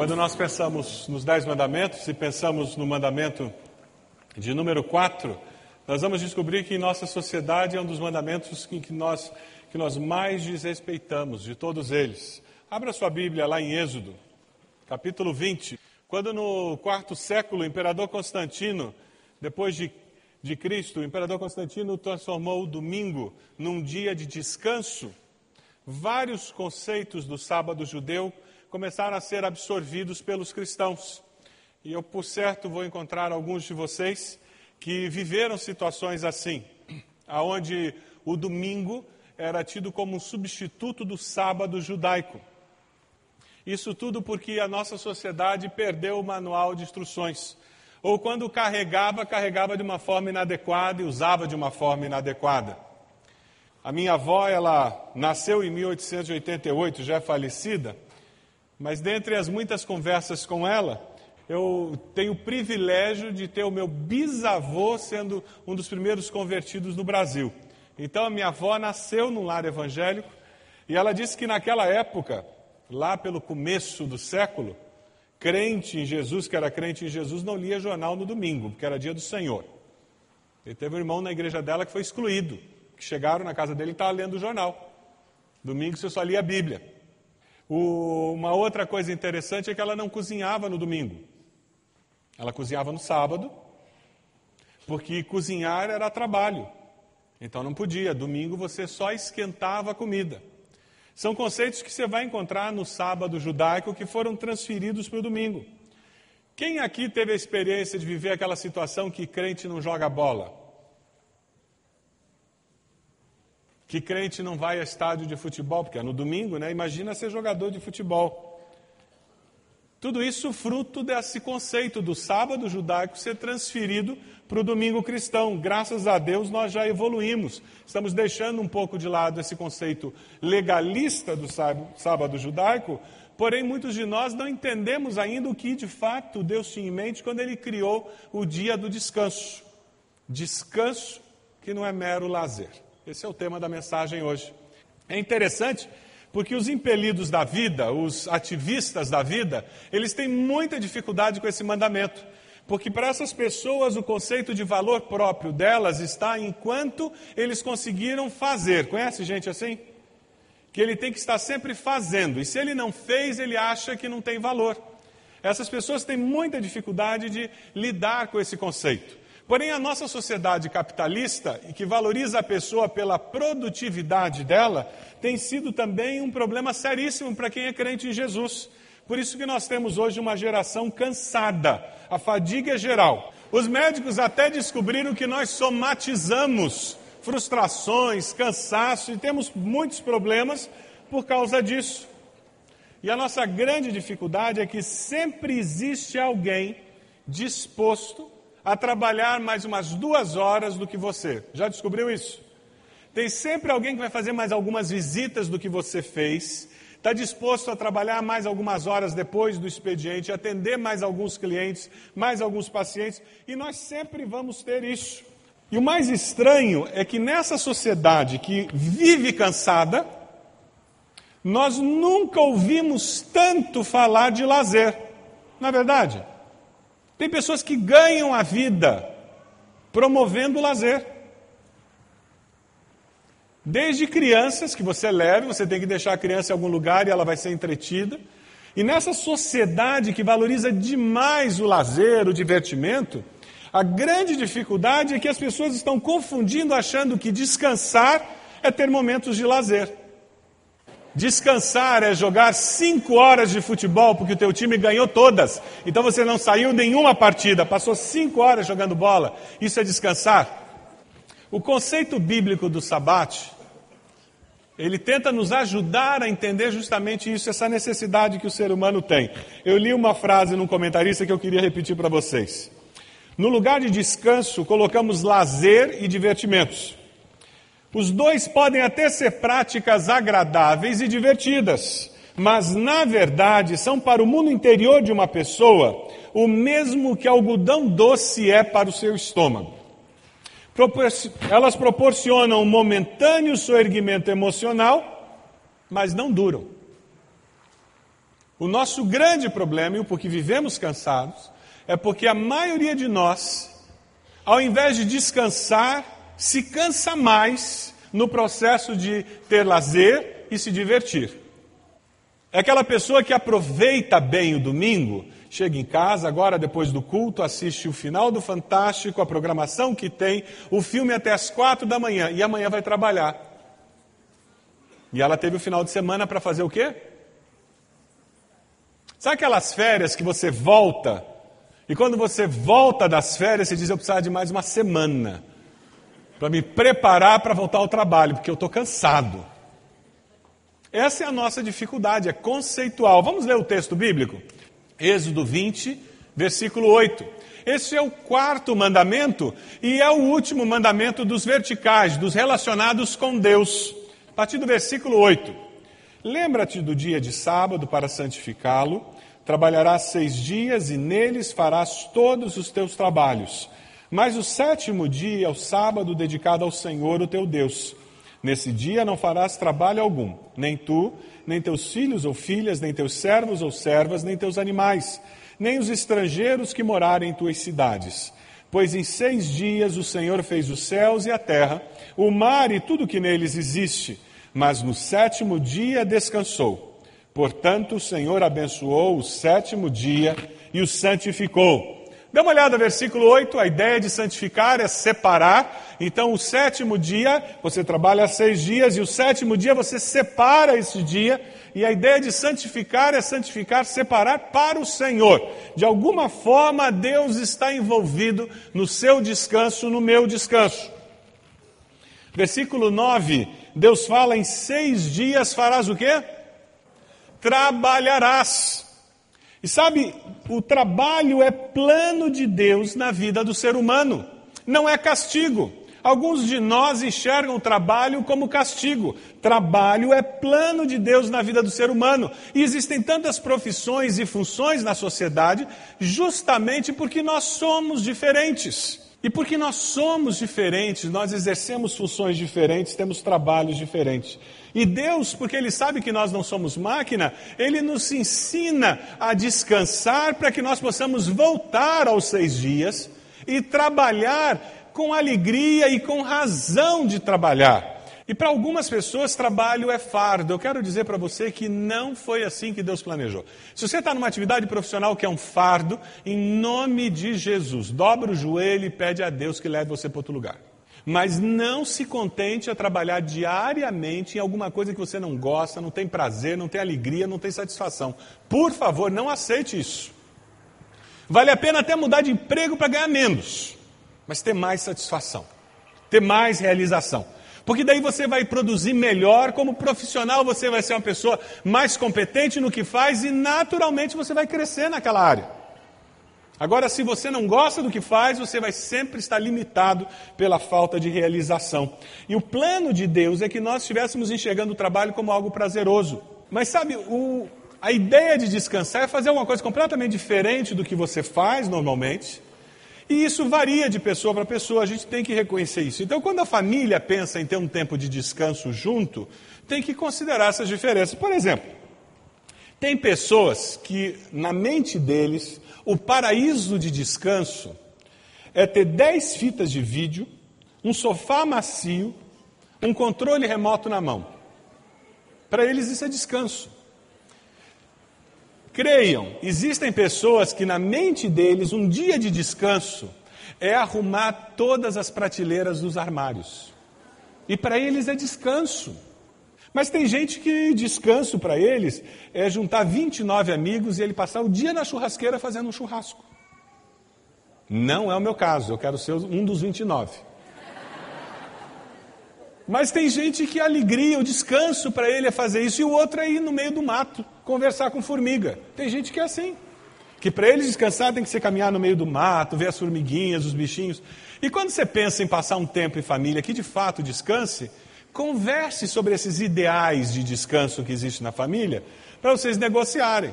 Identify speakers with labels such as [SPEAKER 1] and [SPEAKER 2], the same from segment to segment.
[SPEAKER 1] Quando nós pensamos nos Dez Mandamentos e pensamos no mandamento de número 4, nós vamos descobrir que em nossa sociedade é um dos mandamentos que, nós, que nós mais desrespeitamos, de todos eles. Abra sua Bíblia lá em Êxodo, capítulo 20. Quando no quarto século o imperador Constantino, depois de, de Cristo, o imperador Constantino transformou o domingo num dia de descanso, vários conceitos do sábado judeu começaram a ser absorvidos pelos cristãos. E eu, por certo, vou encontrar alguns de vocês que viveram situações assim, aonde o domingo era tido como um substituto do sábado judaico. Isso tudo porque a nossa sociedade perdeu o manual de instruções. Ou quando carregava, carregava de uma forma inadequada e usava de uma forma inadequada. A minha avó, ela nasceu em 1888, já é falecida, mas dentre as muitas conversas com ela, eu tenho o privilégio de ter o meu bisavô sendo um dos primeiros convertidos no Brasil. Então a minha avó nasceu num lar evangélico e ela disse que naquela época, lá pelo começo do século, crente em Jesus, que era crente em Jesus, não lia jornal no domingo, porque era dia do Senhor. E teve um irmão na igreja dela que foi excluído, que chegaram na casa dele e estava lendo o jornal. Domingo você só lia a Bíblia. O, uma outra coisa interessante é que ela não cozinhava no domingo. Ela cozinhava no sábado, porque cozinhar era trabalho. Então não podia. Domingo você só esquentava a comida. São conceitos que você vai encontrar no sábado judaico que foram transferidos para o domingo. Quem aqui teve a experiência de viver aquela situação que crente não joga bola? Que crente não vai a estádio de futebol, porque é no domingo, né? Imagina ser jogador de futebol. Tudo isso fruto desse conceito do sábado judaico ser transferido para o domingo cristão. Graças a Deus nós já evoluímos. Estamos deixando um pouco de lado esse conceito legalista do sábado judaico, porém muitos de nós não entendemos ainda o que de fato Deus tinha em mente quando ele criou o dia do descanso. Descanso que não é mero lazer. Esse é o tema da mensagem hoje. É interessante porque os impelidos da vida, os ativistas da vida, eles têm muita dificuldade com esse mandamento. Porque para essas pessoas o conceito de valor próprio delas está enquanto eles conseguiram fazer. Conhece gente assim? Que ele tem que estar sempre fazendo. E se ele não fez, ele acha que não tem valor. Essas pessoas têm muita dificuldade de lidar com esse conceito. Porém, a nossa sociedade capitalista, que valoriza a pessoa pela produtividade dela, tem sido também um problema seríssimo para quem é crente em Jesus. Por isso que nós temos hoje uma geração cansada, a fadiga é geral. Os médicos até descobriram que nós somatizamos frustrações, cansaço e temos muitos problemas por causa disso. E a nossa grande dificuldade é que sempre existe alguém disposto a trabalhar mais umas duas horas do que você. Já descobriu isso? Tem sempre alguém que vai fazer mais algumas visitas do que você fez, está disposto a trabalhar mais algumas horas depois do expediente, atender mais alguns clientes, mais alguns pacientes, e nós sempre vamos ter isso. E o mais estranho é que nessa sociedade que vive cansada, nós nunca ouvimos tanto falar de lazer. Na é verdade, tem pessoas que ganham a vida promovendo o lazer. Desde crianças que você leva, você tem que deixar a criança em algum lugar e ela vai ser entretida. E nessa sociedade que valoriza demais o lazer, o divertimento, a grande dificuldade é que as pessoas estão confundindo, achando que descansar é ter momentos de lazer. Descansar é jogar cinco horas de futebol porque o teu time ganhou todas. Então você não saiu nenhuma partida, passou cinco horas jogando bola. Isso é descansar. O conceito bíblico do sabate, ele tenta nos ajudar a entender justamente isso, essa necessidade que o ser humano tem. Eu li uma frase num comentarista que eu queria repetir para vocês. No lugar de descanso, colocamos lazer e divertimentos. Os dois podem até ser práticas agradáveis e divertidas, mas na verdade são para o mundo interior de uma pessoa o mesmo que algodão doce é para o seu estômago. Elas proporcionam um momentâneo soerguimento emocional, mas não duram. O nosso grande problema, e o porquê vivemos cansados, é porque a maioria de nós, ao invés de descansar, se cansa mais no processo de ter lazer e se divertir. É aquela pessoa que aproveita bem o domingo, chega em casa agora depois do culto, assiste o final do Fantástico, a programação que tem, o filme até as quatro da manhã e amanhã vai trabalhar. E ela teve o final de semana para fazer o quê? Sabe aquelas férias que você volta e quando você volta das férias, você diz: Eu precisava de mais uma semana para me preparar para voltar ao trabalho, porque eu estou cansado. Essa é a nossa dificuldade, é conceitual. Vamos ler o texto bíblico? Êxodo 20, versículo 8. Esse é o quarto mandamento e é o último mandamento dos verticais, dos relacionados com Deus. A partir do versículo 8. Lembra-te do dia de sábado para santificá-lo. Trabalharás seis dias e neles farás todos os teus trabalhos. Mas o sétimo dia é o sábado dedicado ao Senhor, o teu Deus. Nesse dia não farás trabalho algum, nem tu, nem teus filhos ou filhas, nem teus servos ou servas, nem teus animais, nem os estrangeiros que morarem em tuas cidades. Pois em seis dias o Senhor fez os céus e a terra, o mar e tudo que neles existe, mas no sétimo dia descansou. Portanto, o Senhor abençoou o sétimo dia e o santificou Dê uma olhada no versículo 8, a ideia de santificar é separar. Então, o sétimo dia, você trabalha seis dias, e o sétimo dia você separa esse dia. E a ideia de santificar é santificar, separar para o Senhor. De alguma forma, Deus está envolvido no seu descanso, no meu descanso. Versículo 9, Deus fala: em seis dias farás o quê? Trabalharás. E sabe, o trabalho é plano de Deus na vida do ser humano, não é castigo. Alguns de nós enxergam o trabalho como castigo. Trabalho é plano de Deus na vida do ser humano. E existem tantas profissões e funções na sociedade justamente porque nós somos diferentes. E porque nós somos diferentes, nós exercemos funções diferentes, temos trabalhos diferentes. E Deus, porque Ele sabe que nós não somos máquina, Ele nos ensina a descansar para que nós possamos voltar aos seis dias e trabalhar com alegria e com razão de trabalhar. E para algumas pessoas, trabalho é fardo. Eu quero dizer para você que não foi assim que Deus planejou. Se você está numa atividade profissional que é um fardo, em nome de Jesus, dobra o joelho e pede a Deus que leve você para outro lugar. Mas não se contente a trabalhar diariamente em alguma coisa que você não gosta, não tem prazer, não tem alegria, não tem satisfação. Por favor, não aceite isso. Vale a pena até mudar de emprego para ganhar menos, mas ter mais satisfação, ter mais realização. Porque daí você vai produzir melhor como profissional, você vai ser uma pessoa mais competente no que faz e naturalmente você vai crescer naquela área. Agora, se você não gosta do que faz, você vai sempre estar limitado pela falta de realização. E o plano de Deus é que nós estivéssemos enxergando o trabalho como algo prazeroso. Mas sabe, o, a ideia de descansar é fazer alguma coisa completamente diferente do que você faz normalmente. E isso varia de pessoa para pessoa, a gente tem que reconhecer isso. Então, quando a família pensa em ter um tempo de descanso junto, tem que considerar essas diferenças. Por exemplo, tem pessoas que, na mente deles, o paraíso de descanso é ter 10 fitas de vídeo, um sofá macio, um controle remoto na mão. Para eles isso é descanso. Creiam, existem pessoas que na mente deles um dia de descanso é arrumar todas as prateleiras dos armários. E para eles é descanso. Mas tem gente que descanso para eles é juntar 29 amigos e ele passar o dia na churrasqueira fazendo um churrasco. Não é o meu caso, eu quero ser um dos 29. Mas tem gente que a alegria, o descanso para ele é fazer isso, e o outro é ir no meio do mato, conversar com formiga. Tem gente que é assim. Que para eles descansar tem que ser caminhar no meio do mato, ver as formiguinhas, os bichinhos. E quando você pensa em passar um tempo em família que de fato descanse, Converse sobre esses ideais de descanso que existe na família para vocês negociarem.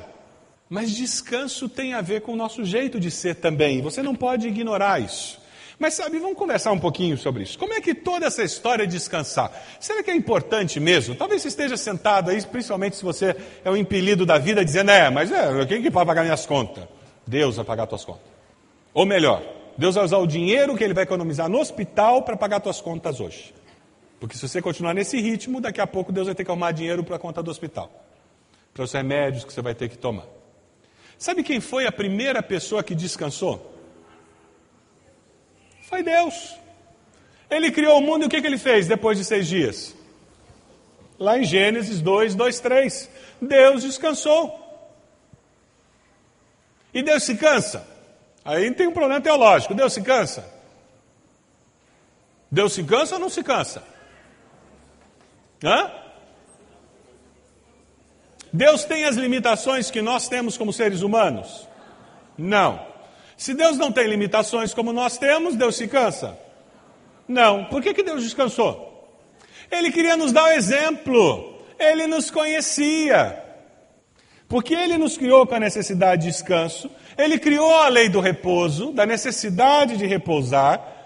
[SPEAKER 1] Mas descanso tem a ver com o nosso jeito de ser também. Você não pode ignorar isso. Mas sabe, vamos conversar um pouquinho sobre isso. Como é que toda essa história de descansar? Será que é importante mesmo? Talvez você esteja sentado aí, principalmente se você é um impelido da vida, dizendo, é, mas é, quem que vai pagar minhas contas? Deus vai pagar tuas contas. Ou melhor, Deus vai usar o dinheiro que ele vai economizar no hospital para pagar tuas contas hoje. Porque se você continuar nesse ritmo, daqui a pouco Deus vai ter que arrumar dinheiro para a conta do hospital, para os remédios que você vai ter que tomar. Sabe quem foi a primeira pessoa que descansou? Foi Deus. Ele criou o mundo e o que, que ele fez depois de seis dias? Lá em Gênesis 2, 2, 3. Deus descansou. E Deus se cansa? Aí tem um problema teológico. Deus se cansa? Deus se cansa ou não se cansa? Hã? Deus tem as limitações que nós temos como seres humanos? Não. Se Deus não tem limitações como nós temos, Deus se cansa? Não. Por que, que Deus descansou? Ele queria nos dar o exemplo. Ele nos conhecia. Porque ele nos criou com a necessidade de descanso, ele criou a lei do repouso, da necessidade de repousar,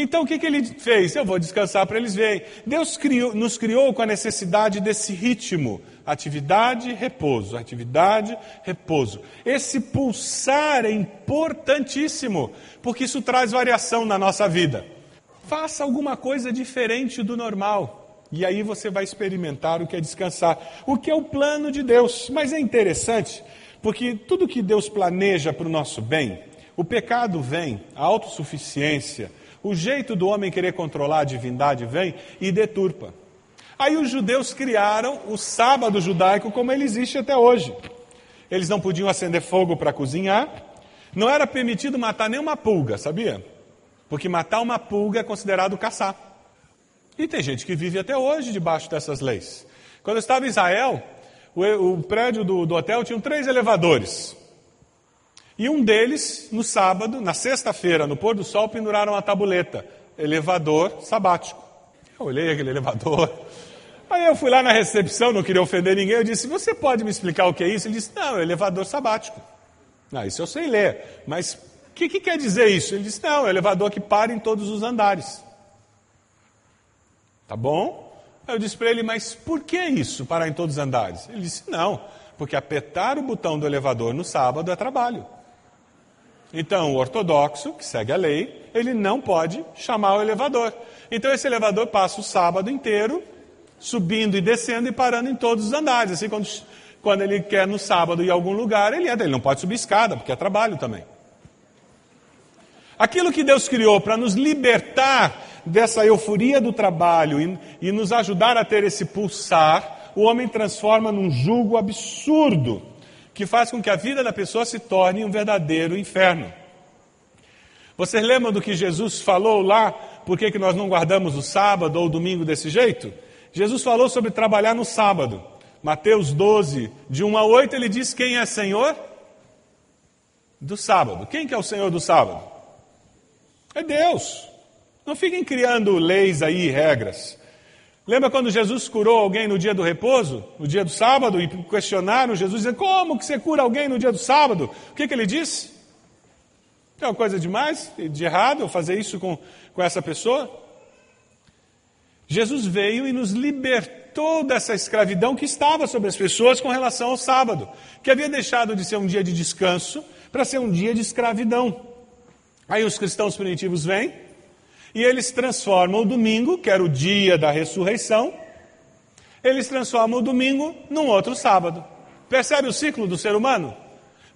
[SPEAKER 1] então o que, que ele fez? Eu vou descansar para eles verem. Deus criou, nos criou com a necessidade desse ritmo: atividade, repouso, atividade, repouso. Esse pulsar é importantíssimo, porque isso traz variação na nossa vida. Faça alguma coisa diferente do normal. E aí você vai experimentar o que é descansar, o que é o plano de Deus. Mas é interessante, porque tudo que Deus planeja para o nosso bem, o pecado vem, a autossuficiência, o jeito do homem querer controlar a divindade vem e deturpa. Aí os judeus criaram o sábado judaico como ele existe até hoje. Eles não podiam acender fogo para cozinhar, não era permitido matar nenhuma pulga, sabia? Porque matar uma pulga é considerado caçar. E tem gente que vive até hoje debaixo dessas leis. Quando eu estava em Israel, o, o prédio do, do hotel tinha três elevadores. E um deles, no sábado, na sexta-feira, no pôr do sol, penduraram uma tabuleta, elevador sabático. Eu olhei aquele elevador. Aí eu fui lá na recepção, não queria ofender ninguém, eu disse, você pode me explicar o que é isso? Ele disse, não, elevador sabático. Ah, isso eu sei ler, mas o que, que quer dizer isso? Ele disse, não, é elevador que para em todos os andares. Tá bom? Aí eu disse para ele, mas por que isso, parar em todos os andares? Ele disse, não, porque apertar o botão do elevador no sábado é trabalho. Então, o ortodoxo, que segue a lei, ele não pode chamar o elevador. Então, esse elevador passa o sábado inteiro subindo e descendo e parando em todos os andares. Assim, quando, quando ele quer no sábado ir a algum lugar, ele entra. Ele não pode subir escada, porque é trabalho também. Aquilo que Deus criou para nos libertar dessa euforia do trabalho e, e nos ajudar a ter esse pulsar, o homem transforma num jugo absurdo que faz com que a vida da pessoa se torne um verdadeiro inferno. Vocês lembram do que Jesus falou lá? Por que, que nós não guardamos o sábado ou o domingo desse jeito? Jesus falou sobre trabalhar no sábado. Mateus 12, de 1 a 8, ele diz quem é Senhor do sábado. Quem que é o Senhor do sábado? É Deus. Não fiquem criando leis aí, regras. Lembra quando Jesus curou alguém no dia do repouso, no dia do sábado, e questionaram Jesus, dizendo, como que você cura alguém no dia do sábado? O que, que ele disse? Tem uma coisa demais, de errado, eu fazer isso com, com essa pessoa? Jesus veio e nos libertou dessa escravidão que estava sobre as pessoas com relação ao sábado, que havia deixado de ser um dia de descanso para ser um dia de escravidão. Aí os cristãos primitivos vêm e eles transformam o domingo, que era o dia da ressurreição, eles transformam o domingo num outro sábado. Percebe o ciclo do ser humano?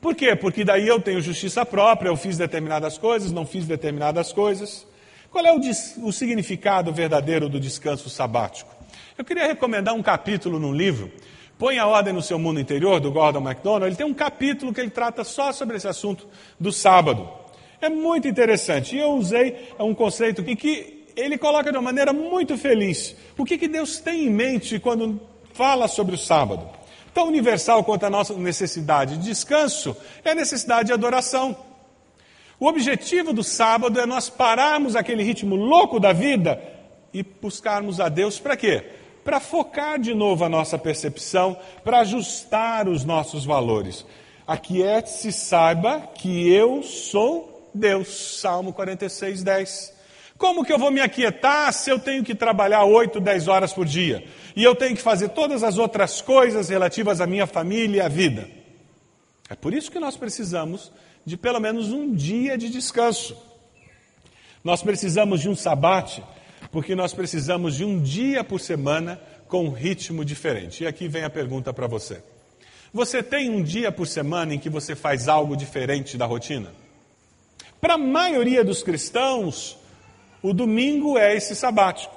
[SPEAKER 1] Por quê? Porque daí eu tenho justiça própria, eu fiz determinadas coisas, não fiz determinadas coisas. Qual é o, o significado verdadeiro do descanso sabático? Eu queria recomendar um capítulo num livro, Põe a Ordem no Seu Mundo Interior, do Gordon MacDonald. Ele tem um capítulo que ele trata só sobre esse assunto do sábado. É muito interessante. E eu usei um conceito em que ele coloca de uma maneira muito feliz o que, que Deus tem em mente quando fala sobre o sábado. Tão universal quanto a nossa necessidade de descanso é a necessidade de adoração. O objetivo do sábado é nós pararmos aquele ritmo louco da vida e buscarmos a Deus para quê? Para focar de novo a nossa percepção, para ajustar os nossos valores. Aquiete-se, saiba que eu sou Deus. Salmo 46, 10. Como que eu vou me aquietar se eu tenho que trabalhar 8, 10 horas por dia? E eu tenho que fazer todas as outras coisas relativas à minha família e à vida? É por isso que nós precisamos de pelo menos um dia de descanso. Nós precisamos de um sabate, porque nós precisamos de um dia por semana com um ritmo diferente. E aqui vem a pergunta para você. Você tem um dia por semana em que você faz algo diferente da rotina? Para a maioria dos cristãos, o domingo é esse sabático.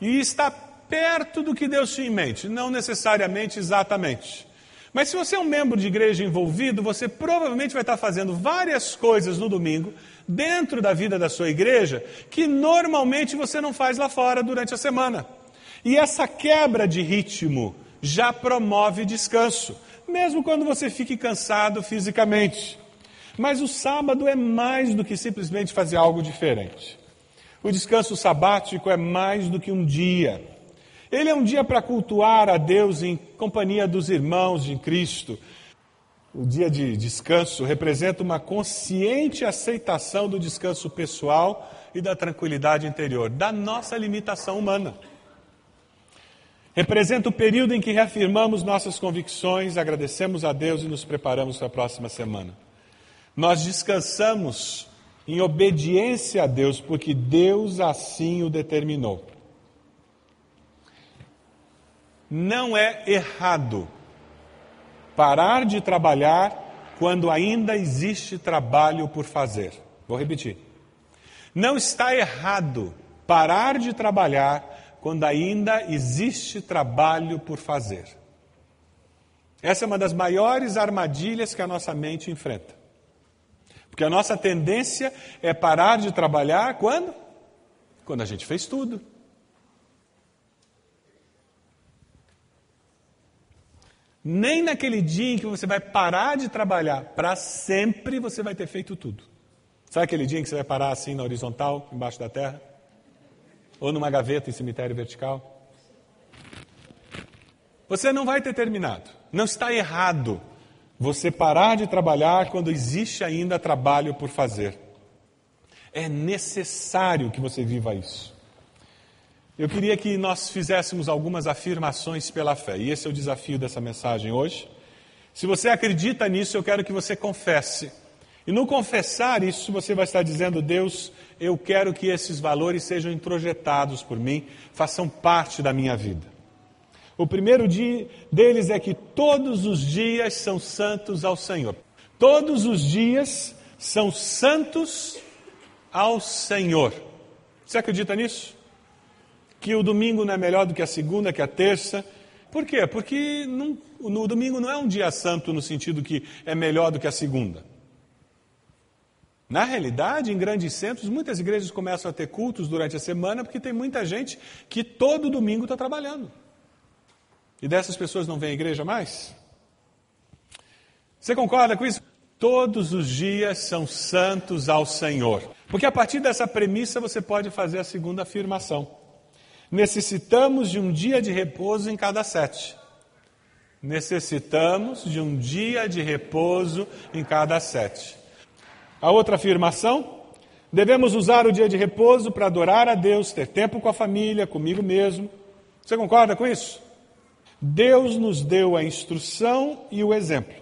[SPEAKER 1] E está perto do que Deus tinha em mente, não necessariamente exatamente. Mas se você é um membro de igreja envolvido, você provavelmente vai estar fazendo várias coisas no domingo, dentro da vida da sua igreja, que normalmente você não faz lá fora durante a semana. E essa quebra de ritmo já promove descanso, mesmo quando você fique cansado fisicamente. Mas o sábado é mais do que simplesmente fazer algo diferente. O descanso sabático é mais do que um dia. Ele é um dia para cultuar a Deus em companhia dos irmãos de Cristo. O dia de descanso representa uma consciente aceitação do descanso pessoal e da tranquilidade interior, da nossa limitação humana. Representa o período em que reafirmamos nossas convicções, agradecemos a Deus e nos preparamos para a próxima semana. Nós descansamos em obediência a Deus, porque Deus assim o determinou. Não é errado parar de trabalhar quando ainda existe trabalho por fazer. Vou repetir. Não está errado parar de trabalhar quando ainda existe trabalho por fazer. Essa é uma das maiores armadilhas que a nossa mente enfrenta. Porque a nossa tendência é parar de trabalhar quando? Quando a gente fez tudo. Nem naquele dia em que você vai parar de trabalhar para sempre, você vai ter feito tudo. Sabe aquele dia em que você vai parar assim na horizontal, embaixo da terra? Ou numa gaveta em cemitério vertical? Você não vai ter terminado. Não está errado você parar de trabalhar quando existe ainda trabalho por fazer. É necessário que você viva isso. Eu queria que nós fizéssemos algumas afirmações pela fé, e esse é o desafio dessa mensagem hoje. Se você acredita nisso, eu quero que você confesse. E no confessar isso, você vai estar dizendo: Deus, eu quero que esses valores sejam introjetados por mim, façam parte da minha vida. O primeiro deles é que todos os dias são santos ao Senhor. Todos os dias são santos ao Senhor. Você acredita nisso? Que o domingo não é melhor do que a segunda, que a terça, Por quê? Porque não, no domingo não é um dia santo no sentido que é melhor do que a segunda. Na realidade, em grandes centros, muitas igrejas começam a ter cultos durante a semana porque tem muita gente que todo domingo está trabalhando. E dessas pessoas não vem à igreja mais? Você concorda com isso? Todos os dias são santos ao Senhor. Porque a partir dessa premissa você pode fazer a segunda afirmação. Necessitamos de um dia de repouso em cada sete. Necessitamos de um dia de repouso em cada sete. A outra afirmação: devemos usar o dia de repouso para adorar a Deus, ter tempo com a família, comigo mesmo. Você concorda com isso? Deus nos deu a instrução e o exemplo.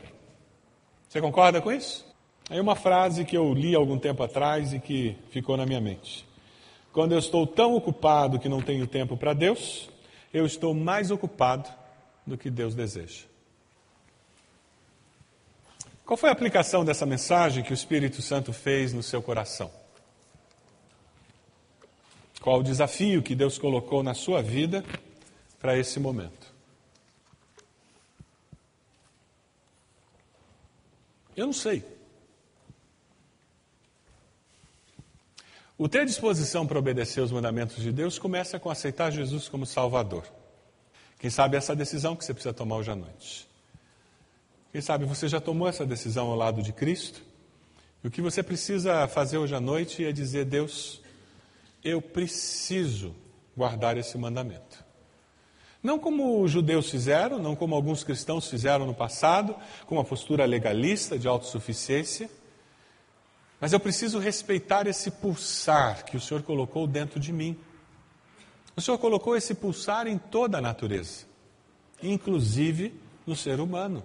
[SPEAKER 1] Você concorda com isso? Aí uma frase que eu li algum tempo atrás e que ficou na minha mente. Quando eu estou tão ocupado que não tenho tempo para Deus, eu estou mais ocupado do que Deus deseja. Qual foi a aplicação dessa mensagem que o Espírito Santo fez no seu coração? Qual o desafio que Deus colocou na sua vida para esse momento? Eu não sei. O ter disposição para obedecer os mandamentos de Deus começa com aceitar Jesus como Salvador. Quem sabe essa decisão que você precisa tomar hoje à noite. Quem sabe você já tomou essa decisão ao lado de Cristo? E o que você precisa fazer hoje à noite é dizer: Deus, eu preciso guardar esse mandamento. Não como os judeus fizeram, não como alguns cristãos fizeram no passado, com uma postura legalista de autossuficiência, mas eu preciso respeitar esse pulsar que o Senhor colocou dentro de mim. O Senhor colocou esse pulsar em toda a natureza, inclusive no ser humano.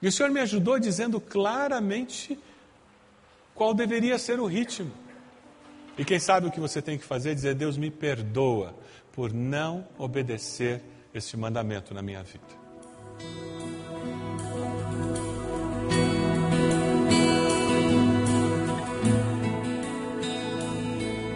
[SPEAKER 1] E o Senhor me ajudou dizendo claramente qual deveria ser o ritmo. E quem sabe o que você tem que fazer? Dizer: Deus me perdoa por não obedecer este mandamento na minha vida.